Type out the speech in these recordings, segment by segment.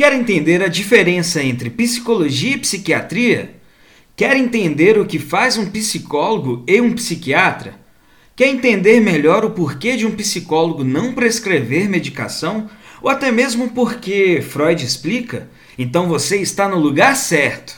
Quer entender a diferença entre psicologia e psiquiatria? Quer entender o que faz um psicólogo e um psiquiatra? Quer entender melhor o porquê de um psicólogo não prescrever medicação? Ou até mesmo porque Freud explica? Então você está no lugar certo.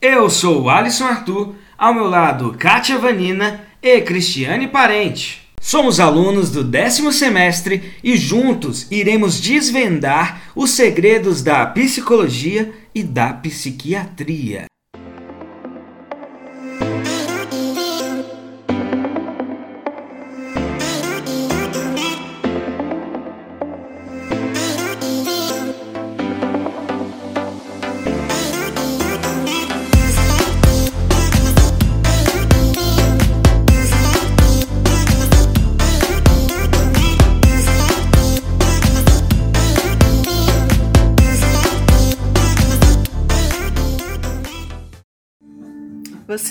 Eu sou o Alisson Arthur, ao meu lado Kátia Vanina e Cristiane Parente. Somos alunos do décimo semestre e juntos iremos desvendar os segredos da psicologia e da psiquiatria.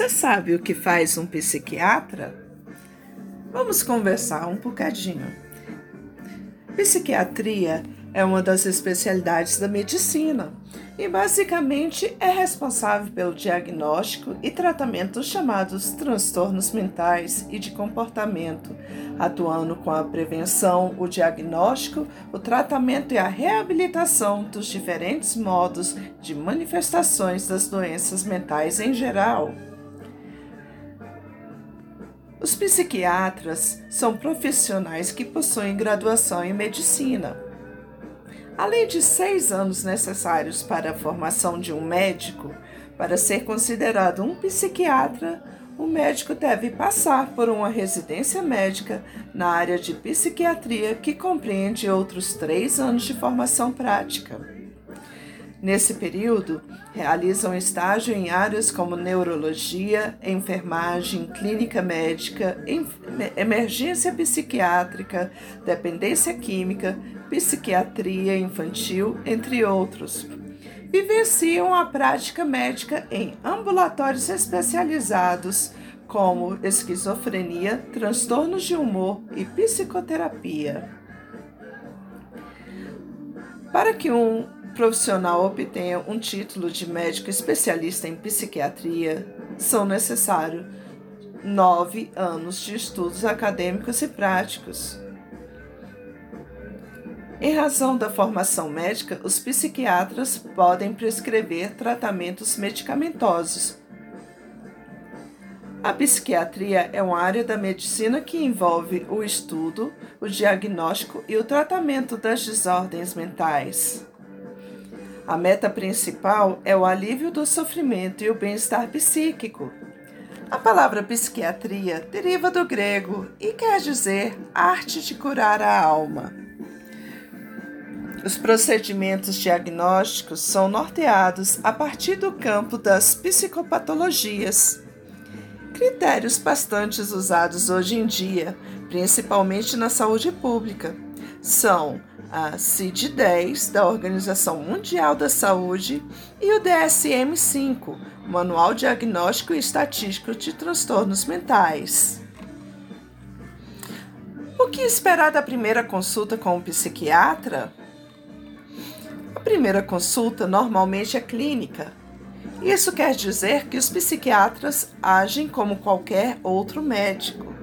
Você sabe o que faz um psiquiatra? Vamos conversar um bocadinho. Psiquiatria é uma das especialidades da medicina e basicamente é responsável pelo diagnóstico e tratamento dos chamados transtornos mentais e de comportamento, atuando com a prevenção, o diagnóstico, o tratamento e a reabilitação dos diferentes modos de manifestações das doenças mentais em geral. Os psiquiatras são profissionais que possuem graduação em medicina. Além de seis anos necessários para a formação de um médico, para ser considerado um psiquiatra, o médico deve passar por uma residência médica na área de psiquiatria que compreende outros três anos de formação prática. Nesse período, realizam estágio em áreas como neurologia, enfermagem, clínica médica, emergência psiquiátrica, dependência química, psiquiatria infantil, entre outros. Vivenciam a prática médica em ambulatórios especializados como esquizofrenia, transtornos de humor e psicoterapia. Para que um profissional obtenha um título de médico especialista em psiquiatria, são necessários nove anos de estudos acadêmicos e práticos. Em razão da formação médica, os psiquiatras podem prescrever tratamentos medicamentosos. A psiquiatria é uma área da medicina que envolve o estudo, o diagnóstico e o tratamento das desordens mentais. A meta principal é o alívio do sofrimento e o bem-estar psíquico. A palavra psiquiatria deriva do grego e quer dizer arte de curar a alma. Os procedimentos diagnósticos são norteados a partir do campo das psicopatologias. Critérios bastante usados hoje em dia, principalmente na saúde pública, são a CID-10 da Organização Mundial da Saúde e o DSM-5, Manual Diagnóstico e Estatístico de Transtornos Mentais. O que esperar da primeira consulta com um psiquiatra? A primeira consulta normalmente é clínica. Isso quer dizer que os psiquiatras agem como qualquer outro médico.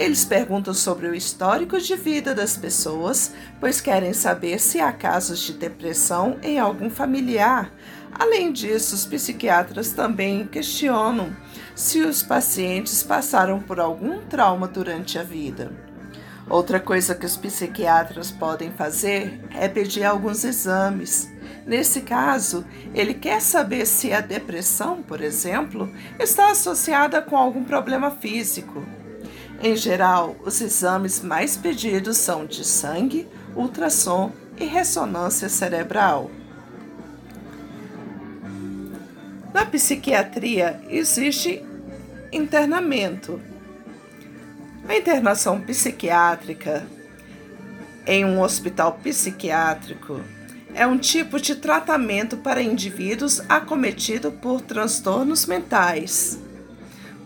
Eles perguntam sobre o histórico de vida das pessoas, pois querem saber se há casos de depressão em algum familiar. Além disso, os psiquiatras também questionam se os pacientes passaram por algum trauma durante a vida. Outra coisa que os psiquiatras podem fazer é pedir alguns exames. Nesse caso, ele quer saber se a depressão, por exemplo, está associada com algum problema físico. Em geral, os exames mais pedidos são de sangue, ultrassom e ressonância cerebral. Na psiquiatria existe internamento. A internação psiquiátrica em um hospital psiquiátrico é um tipo de tratamento para indivíduos acometidos por transtornos mentais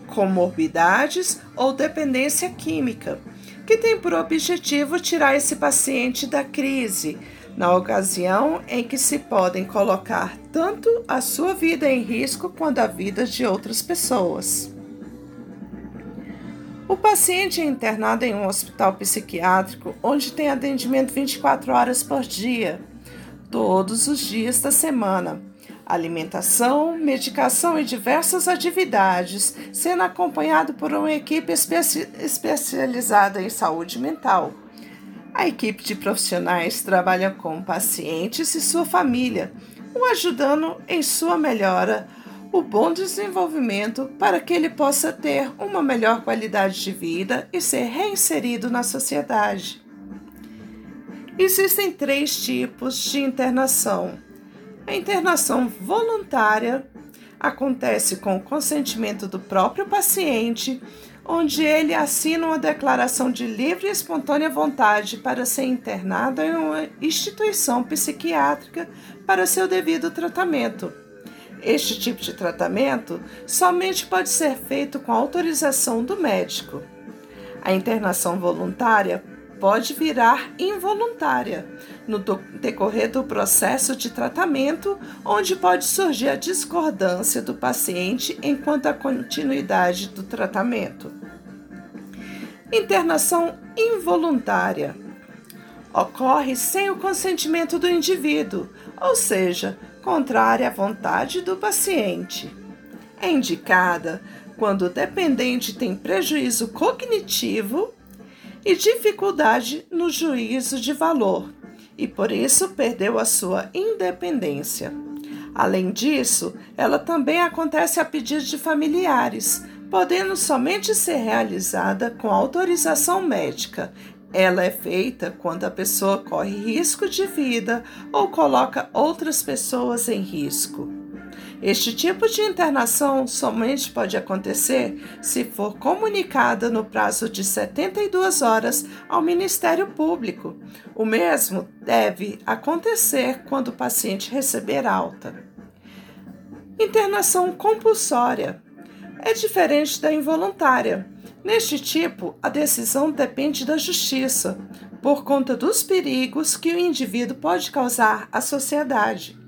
comorbidades ou dependência química, que tem por objetivo tirar esse paciente da crise, na ocasião em que se podem colocar tanto a sua vida em risco quanto a vida de outras pessoas. O paciente é internado em um hospital psiquiátrico onde tem atendimento 24 horas por dia, todos os dias da semana. Alimentação, medicação e diversas atividades, sendo acompanhado por uma equipe especi especializada em saúde mental. A equipe de profissionais trabalha com pacientes e sua família, o ajudando em sua melhora, o bom desenvolvimento para que ele possa ter uma melhor qualidade de vida e ser reinserido na sociedade. Existem três tipos de internação. A internação voluntária acontece com o consentimento do próprio paciente onde ele assina uma declaração de livre e espontânea vontade para ser internado em uma instituição psiquiátrica para seu devido tratamento. Este tipo de tratamento somente pode ser feito com autorização do médico. A internação voluntária pode virar involuntária no decorrer do processo de tratamento, onde pode surgir a discordância do paciente enquanto a continuidade do tratamento. Internação involuntária ocorre sem o consentimento do indivíduo, ou seja, contrária à vontade do paciente. É indicada quando o dependente tem prejuízo cognitivo e dificuldade no juízo de valor e por isso perdeu a sua independência. Além disso, ela também acontece a pedido de familiares, podendo somente ser realizada com autorização médica. Ela é feita quando a pessoa corre risco de vida ou coloca outras pessoas em risco. Este tipo de internação somente pode acontecer se for comunicada no prazo de 72 horas ao Ministério Público. O mesmo deve acontecer quando o paciente receber alta. Internação compulsória é diferente da involuntária. Neste tipo, a decisão depende da justiça, por conta dos perigos que o indivíduo pode causar à sociedade.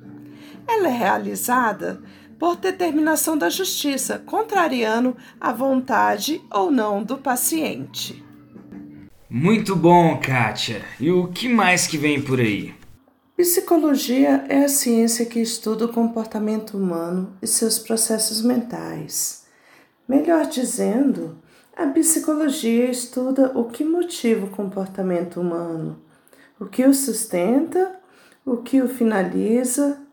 Ela é realizada por determinação da justiça, contrariando a vontade ou não do paciente. Muito bom, Kátia. E o que mais que vem por aí? Psicologia é a ciência que estuda o comportamento humano e seus processos mentais. Melhor dizendo, a psicologia estuda o que motiva o comportamento humano, o que o sustenta, o que o finaliza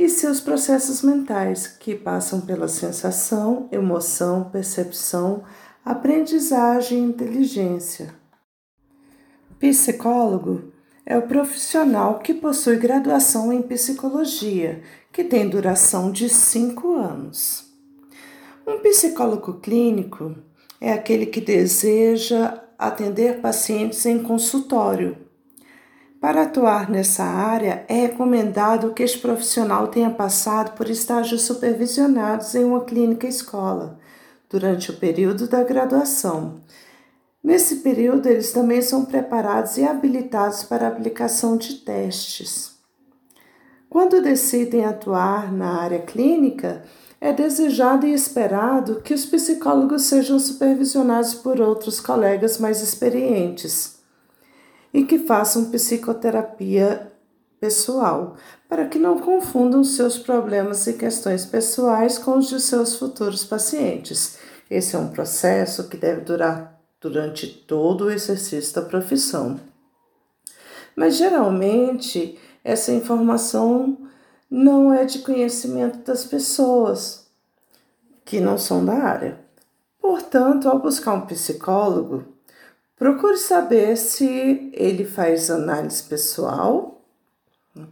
e seus processos mentais, que passam pela sensação, emoção, percepção, aprendizagem e inteligência. Psicólogo é o profissional que possui graduação em psicologia, que tem duração de cinco anos. Um psicólogo clínico é aquele que deseja atender pacientes em consultório para atuar nessa área, é recomendado que este profissional tenha passado por estágios supervisionados em uma clínica escola durante o período da graduação. Nesse período, eles também são preparados e habilitados para a aplicação de testes. Quando decidem atuar na área clínica, é desejado e esperado que os psicólogos sejam supervisionados por outros colegas mais experientes e que façam psicoterapia pessoal, para que não confundam seus problemas e questões pessoais com os de seus futuros pacientes. Esse é um processo que deve durar durante todo o exercício da profissão. Mas geralmente essa informação não é de conhecimento das pessoas que não são da área. Portanto, ao buscar um psicólogo, Procure saber se ele faz análise pessoal,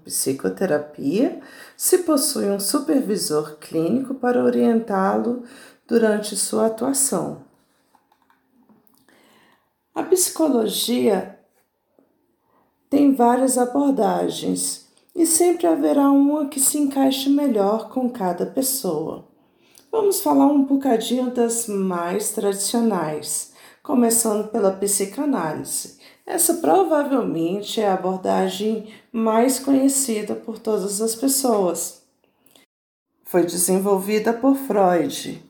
psicoterapia, se possui um supervisor clínico para orientá-lo durante sua atuação. A psicologia tem várias abordagens e sempre haverá uma que se encaixe melhor com cada pessoa. Vamos falar um bocadinho das mais tradicionais começando pela psicanálise. Essa provavelmente é a abordagem mais conhecida por todas as pessoas. Foi desenvolvida por Freud.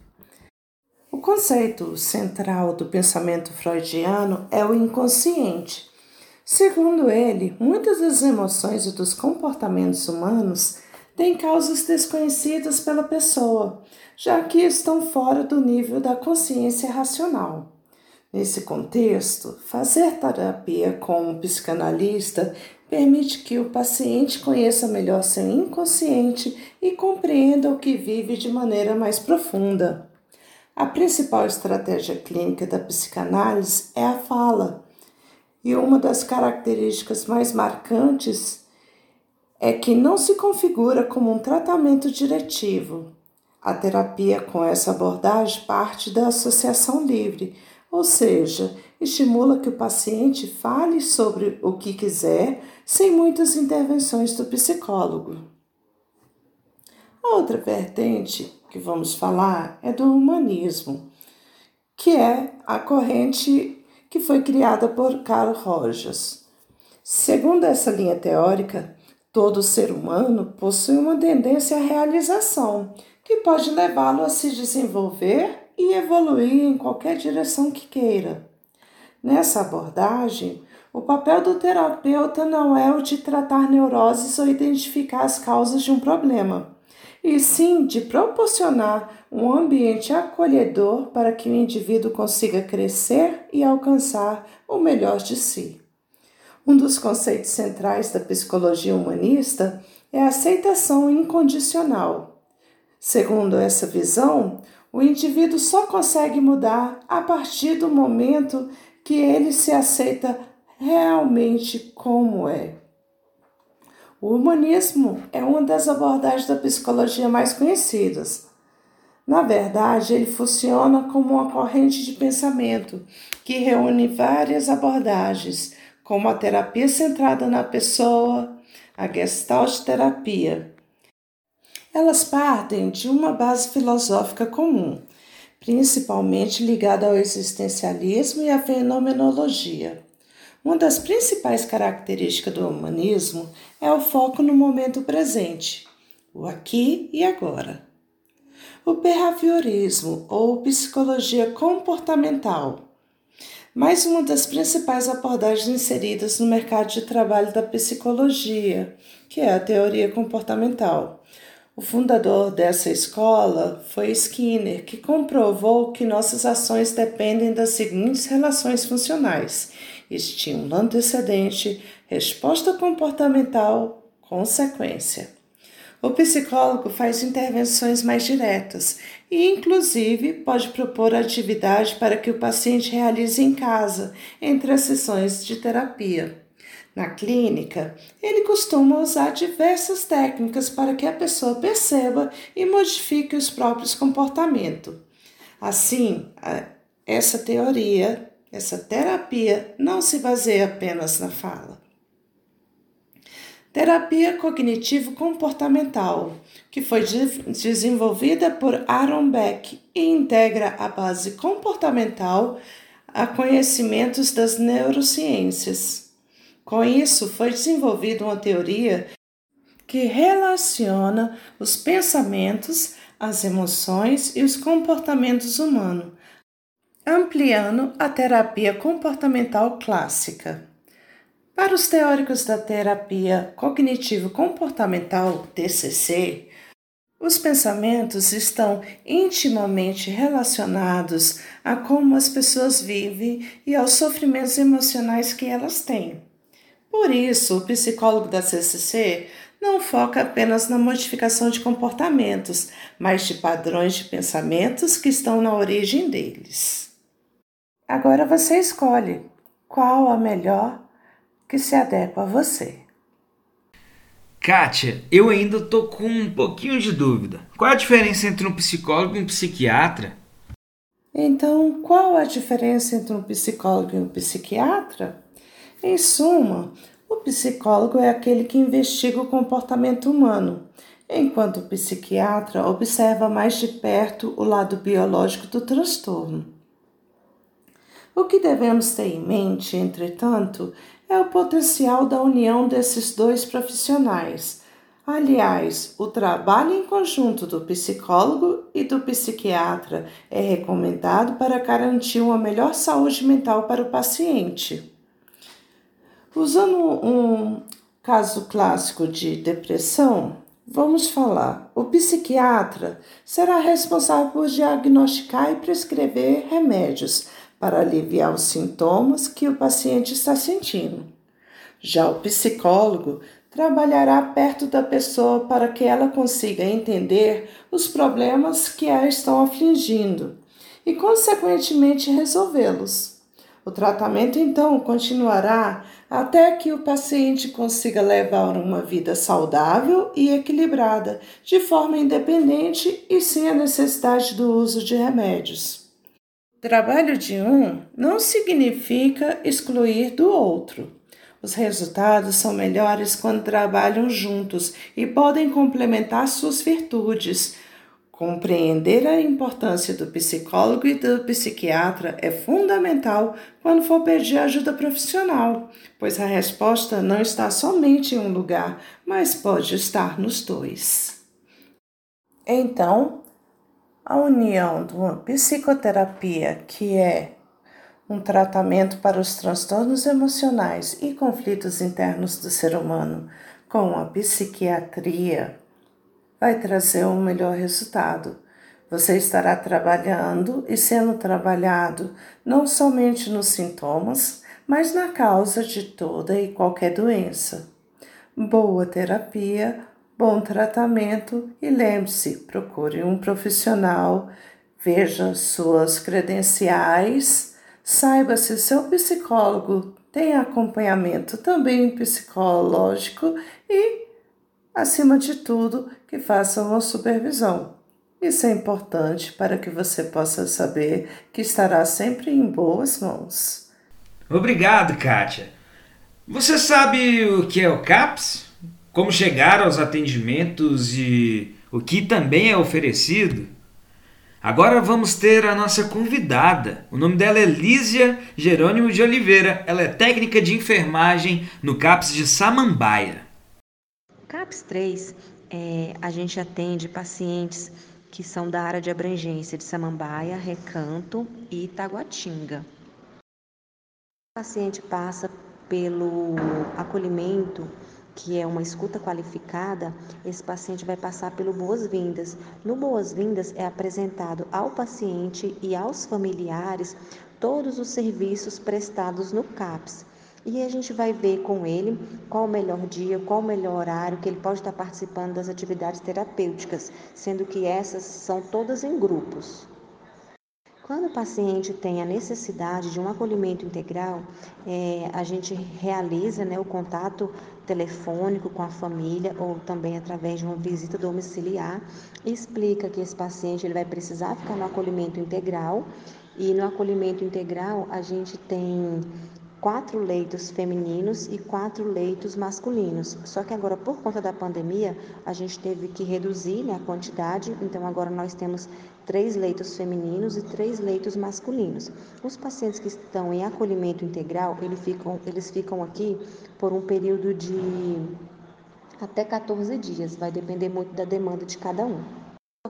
O conceito central do pensamento freudiano é o inconsciente. Segundo ele, muitas das emoções e dos comportamentos humanos têm causas desconhecidas pela pessoa, já que estão fora do nível da consciência racional. Nesse contexto, fazer terapia com psicanalista permite que o paciente conheça melhor seu inconsciente e compreenda o que vive de maneira mais profunda. A principal estratégia clínica da psicanálise é a fala, e uma das características mais marcantes é que não se configura como um tratamento diretivo. A terapia com essa abordagem parte da associação livre ou seja, estimula que o paciente fale sobre o que quiser sem muitas intervenções do psicólogo. A outra vertente que vamos falar é do humanismo, que é a corrente que foi criada por Carl Rogers. Segundo essa linha teórica, todo ser humano possui uma tendência à realização, que pode levá-lo a se desenvolver e evoluir em qualquer direção que queira. Nessa abordagem, o papel do terapeuta não é o de tratar neuroses ou identificar as causas de um problema, e sim de proporcionar um ambiente acolhedor para que o indivíduo consiga crescer e alcançar o melhor de si. Um dos conceitos centrais da psicologia humanista é a aceitação incondicional. Segundo essa visão, o indivíduo só consegue mudar a partir do momento que ele se aceita realmente como é. O humanismo é uma das abordagens da psicologia mais conhecidas. Na verdade, ele funciona como uma corrente de pensamento que reúne várias abordagens, como a terapia centrada na pessoa, a gestalt terapia, elas partem de uma base filosófica comum, principalmente ligada ao existencialismo e à fenomenologia. Uma das principais características do humanismo é o foco no momento presente, o aqui e agora. O behaviorismo ou psicologia comportamental mais uma das principais abordagens inseridas no mercado de trabalho da psicologia, que é a teoria comportamental. O fundador dessa escola foi Skinner, que comprovou que nossas ações dependem das seguintes relações funcionais: estímulo antecedente, resposta comportamental, consequência. O psicólogo faz intervenções mais diretas e, inclusive, pode propor atividade para que o paciente realize em casa, entre as sessões de terapia. Na clínica, ele costuma usar diversas técnicas para que a pessoa perceba e modifique os próprios comportamentos. Assim, essa teoria, essa terapia não se baseia apenas na fala. Terapia cognitivo-comportamental, que foi desenvolvida por Aaron Beck e integra a base comportamental a conhecimentos das neurociências. Com isso, foi desenvolvida uma teoria que relaciona os pensamentos, as emoções e os comportamentos humanos, ampliando a terapia comportamental clássica. Para os teóricos da terapia cognitivo-comportamental, TCC, os pensamentos estão intimamente relacionados a como as pessoas vivem e aos sofrimentos emocionais que elas têm. Por isso, o psicólogo da CCC não foca apenas na modificação de comportamentos, mas de padrões de pensamentos que estão na origem deles. Agora você escolhe qual a melhor que se adequa a você. Kátia, eu ainda tô com um pouquinho de dúvida. Qual a diferença entre um psicólogo e um psiquiatra? Então, qual a diferença entre um psicólogo e um psiquiatra? Em suma, o psicólogo é aquele que investiga o comportamento humano, enquanto o psiquiatra observa mais de perto o lado biológico do transtorno. O que devemos ter em mente, entretanto, é o potencial da união desses dois profissionais. Aliás, o trabalho em conjunto do psicólogo e do psiquiatra é recomendado para garantir uma melhor saúde mental para o paciente. Usando um caso clássico de depressão, vamos falar: o psiquiatra será responsável por diagnosticar e prescrever remédios para aliviar os sintomas que o paciente está sentindo. Já o psicólogo trabalhará perto da pessoa para que ela consiga entender os problemas que a estão afligindo e, consequentemente, resolvê-los. O tratamento então continuará até que o paciente consiga levar uma vida saudável e equilibrada, de forma independente e sem a necessidade do uso de remédios. Trabalho de um não significa excluir do outro. Os resultados são melhores quando trabalham juntos e podem complementar suas virtudes. Compreender a importância do psicólogo e do psiquiatra é fundamental quando for pedir ajuda profissional, pois a resposta não está somente em um lugar, mas pode estar nos dois. Então, a união de uma psicoterapia, que é um tratamento para os transtornos emocionais e conflitos internos do ser humano, com a psiquiatria, vai trazer um melhor resultado. Você estará trabalhando e sendo trabalhado não somente nos sintomas, mas na causa de toda e qualquer doença. Boa terapia bom tratamento e lembre-se, procure um profissional, veja suas credenciais, saiba se seu psicólogo tem acompanhamento também psicológico e, acima de tudo, que faça uma supervisão. Isso é importante para que você possa saber que estará sempre em boas mãos. Obrigado, Kátia. Você sabe o que é o CAPS? como chegar aos atendimentos e o que também é oferecido. Agora vamos ter a nossa convidada. O nome dela é Lísia Jerônimo de Oliveira. Ela é técnica de enfermagem no CAPS de Samambaia. CAPS 3, é, a gente atende pacientes que são da área de abrangência de Samambaia, Recanto e Itaguatinga. O paciente passa pelo acolhimento que é uma escuta qualificada, esse paciente vai passar pelo boas-vindas. No boas-vindas é apresentado ao paciente e aos familiares todos os serviços prestados no CAPS. E a gente vai ver com ele qual o melhor dia, qual o melhor horário que ele pode estar participando das atividades terapêuticas, sendo que essas são todas em grupos. Quando o paciente tem a necessidade de um acolhimento integral, é, a gente realiza né, o contato telefônico com a família ou também através de uma visita domiciliar explica que esse paciente ele vai precisar ficar no acolhimento integral e no acolhimento integral a gente tem quatro leitos femininos e quatro leitos masculinos. Só que agora, por conta da pandemia, a gente teve que reduzir né, a quantidade, então agora nós temos três leitos femininos e três leitos masculinos. Os pacientes que estão em acolhimento integral, eles ficam, eles ficam aqui por um período de até 14 dias, vai depender muito da demanda de cada um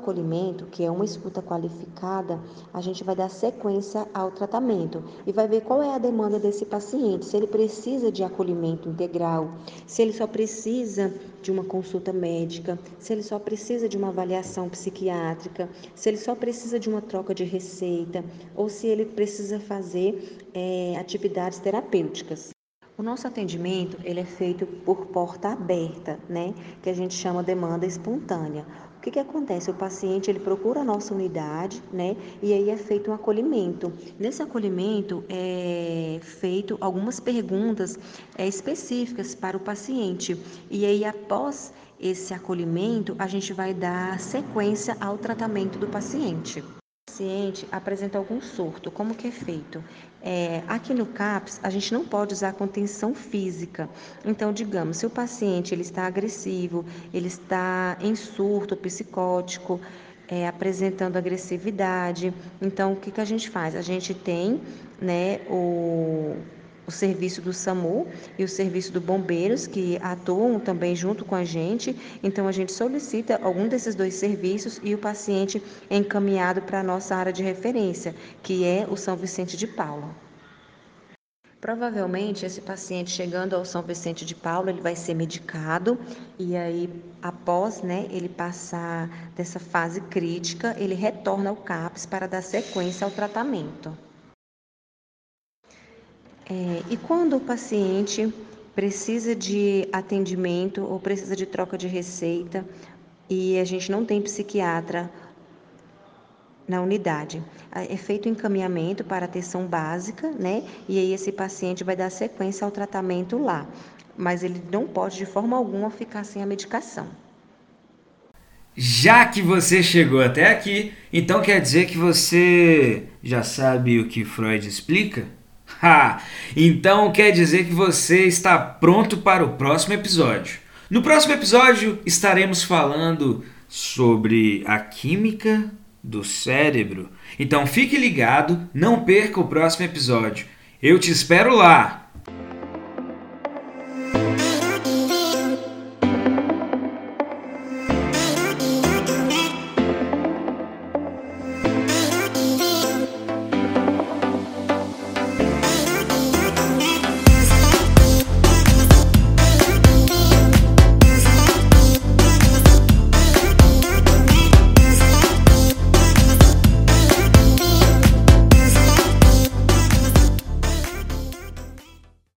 acolhimento, que é uma escuta qualificada, a gente vai dar sequência ao tratamento e vai ver qual é a demanda desse paciente, se ele precisa de acolhimento integral, se ele só precisa de uma consulta médica, se ele só precisa de uma avaliação psiquiátrica, se ele só precisa de uma troca de receita ou se ele precisa fazer é, atividades terapêuticas. O nosso atendimento ele é feito por porta aberta, né? Que a gente chama demanda espontânea. Que, que acontece? O paciente ele procura a nossa unidade, né? E aí é feito um acolhimento. Nesse acolhimento é feito algumas perguntas é, específicas para o paciente. E aí após esse acolhimento, a gente vai dar sequência ao tratamento do paciente paciente apresenta algum surto, como que é feito? É, aqui no CAPS, a gente não pode usar contenção física. Então, digamos, se o paciente ele está agressivo, ele está em surto psicótico, é, apresentando agressividade. Então, o que, que a gente faz? A gente tem né, o, o serviço do SAMU e o serviço do Bombeiros, que atuam também junto com a gente. Então, a gente solicita algum desses dois serviços e o paciente é encaminhado para a nossa área de referência, que é o São Vicente de Paula. Provavelmente esse paciente chegando ao São Vicente de Paulo, ele vai ser medicado e aí após, né, ele passar dessa fase crítica, ele retorna ao CAPS para dar sequência ao tratamento. É, e quando o paciente precisa de atendimento ou precisa de troca de receita e a gente não tem psiquiatra na unidade. É feito encaminhamento para atenção básica, né? E aí esse paciente vai dar sequência ao tratamento lá. Mas ele não pode de forma alguma ficar sem a medicação. Já que você chegou até aqui, então quer dizer que você já sabe o que Freud explica? Então quer dizer que você está pronto para o próximo episódio. No próximo episódio estaremos falando sobre a química do cérebro. Então fique ligado, não perca o próximo episódio. Eu te espero lá!